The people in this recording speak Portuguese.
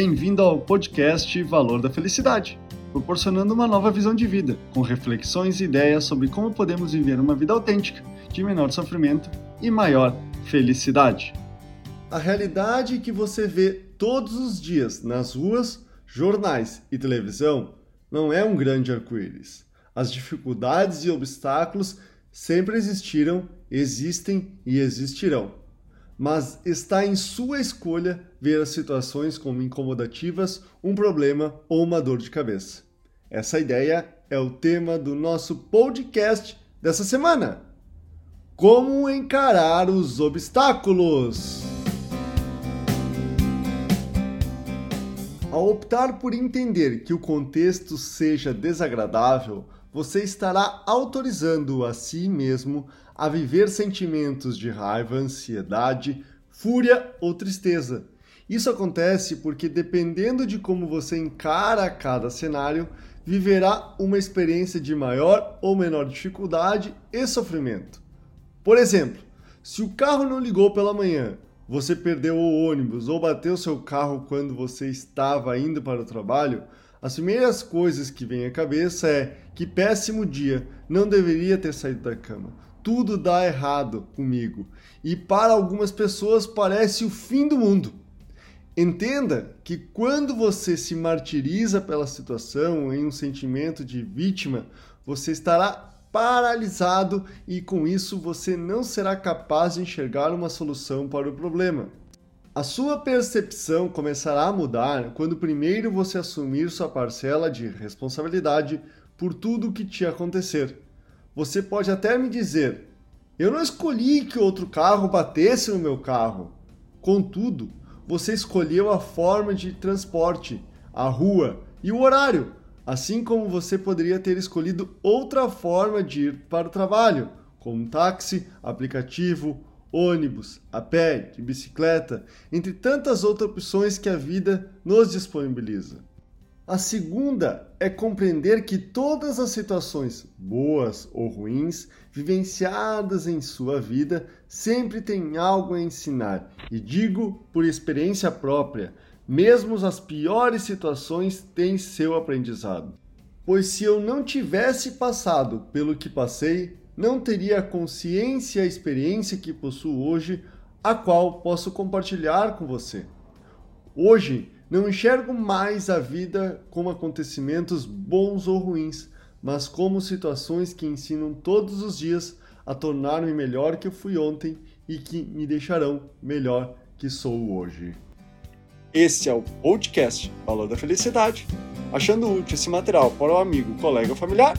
Bem-vindo ao podcast Valor da Felicidade, proporcionando uma nova visão de vida, com reflexões e ideias sobre como podemos viver uma vida autêntica, de menor sofrimento e maior felicidade. A realidade que você vê todos os dias nas ruas, jornais e televisão não é um grande arco-íris. As dificuldades e obstáculos sempre existiram, existem e existirão. Mas está em sua escolha ver as situações como incomodativas, um problema ou uma dor de cabeça. Essa ideia é o tema do nosso podcast dessa semana. Como encarar os obstáculos? Ao optar por entender que o contexto seja desagradável, você estará autorizando a si mesmo a viver sentimentos de raiva, ansiedade, fúria ou tristeza. Isso acontece porque, dependendo de como você encara cada cenário, viverá uma experiência de maior ou menor dificuldade e sofrimento. Por exemplo, se o carro não ligou pela manhã você perdeu o ônibus ou bateu seu carro quando você estava indo para o trabalho, as primeiras coisas que vêm à cabeça é que péssimo dia, não deveria ter saído da cama. Tudo dá errado comigo. E para algumas pessoas parece o fim do mundo. Entenda que quando você se martiriza pela situação em um sentimento de vítima, você estará paralisado e com isso você não será capaz de enxergar uma solução para o problema. A sua percepção começará a mudar quando primeiro você assumir sua parcela de responsabilidade por tudo o que te acontecer. Você pode até me dizer: Eu não escolhi que outro carro batesse no meu carro. Contudo, você escolheu a forma de transporte, a rua e o horário assim como você poderia ter escolhido outra forma de ir para o trabalho, como táxi, aplicativo, ônibus, a pé, de bicicleta, entre tantas outras opções que a vida nos disponibiliza. A segunda é compreender que todas as situações, boas ou ruins, vivenciadas em sua vida, sempre têm algo a ensinar, e digo por experiência própria mesmo as piores situações têm seu aprendizado. Pois se eu não tivesse passado pelo que passei, não teria a consciência e a experiência que possuo hoje, a qual posso compartilhar com você. Hoje, não enxergo mais a vida como acontecimentos bons ou ruins, mas como situações que ensinam todos os dias a tornar-me melhor que eu fui ontem e que me deixarão melhor que sou hoje. Esse é o podcast Valor da Felicidade. Achando útil esse material para o amigo, colega ou familiar,